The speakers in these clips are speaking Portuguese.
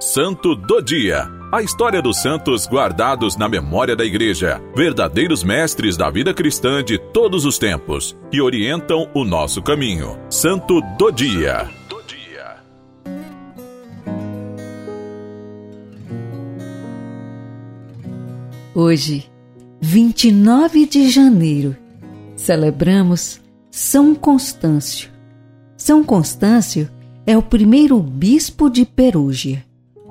Santo do Dia. A história dos santos guardados na memória da Igreja, verdadeiros mestres da vida cristã de todos os tempos, que orientam o nosso caminho. Santo do Dia. Hoje, 29 de janeiro, celebramos São Constâncio. São Constâncio é o primeiro bispo de Perúgia.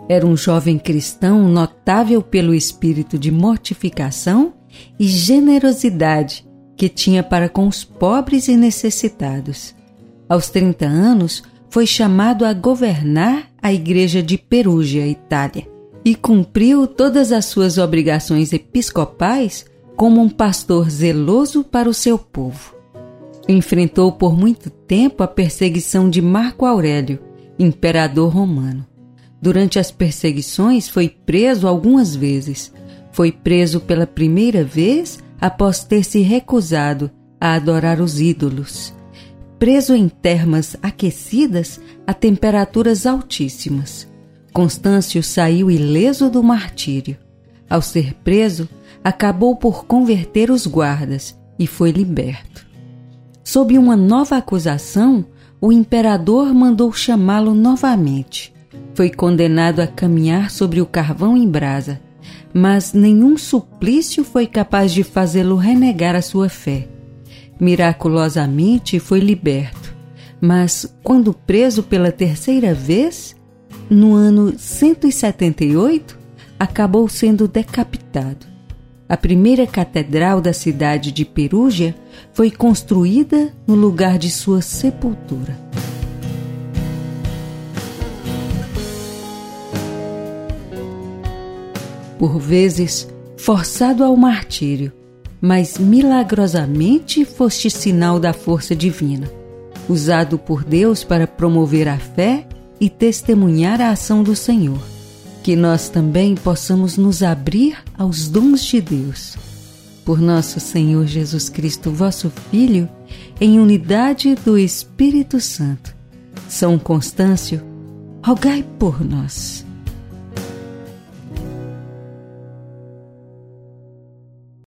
Era um jovem cristão notável pelo espírito de mortificação e generosidade que tinha para com os pobres e necessitados. Aos 30 anos, foi chamado a governar a igreja de Perúgia, Itália, e cumpriu todas as suas obrigações episcopais como um pastor zeloso para o seu povo. Enfrentou por muito tempo a perseguição de Marco Aurélio, imperador romano. Durante as perseguições foi preso algumas vezes. Foi preso pela primeira vez após ter se recusado a adorar os ídolos. Preso em termas aquecidas a temperaturas altíssimas. Constâncio saiu ileso do martírio. Ao ser preso, acabou por converter os guardas e foi liberto. Sob uma nova acusação, o imperador mandou chamá-lo novamente foi condenado a caminhar sobre o carvão em brasa, mas nenhum suplício foi capaz de fazê-lo renegar a sua fé. Miraculosamente foi liberto, mas quando preso pela terceira vez, no ano 178, acabou sendo decapitado. A primeira catedral da cidade de Perúgia foi construída no lugar de sua sepultura. Por vezes forçado ao martírio, mas milagrosamente foste sinal da força divina, usado por Deus para promover a fé e testemunhar a ação do Senhor. Que nós também possamos nos abrir aos dons de Deus. Por nosso Senhor Jesus Cristo, vosso Filho, em unidade do Espírito Santo. São Constâncio, rogai por nós.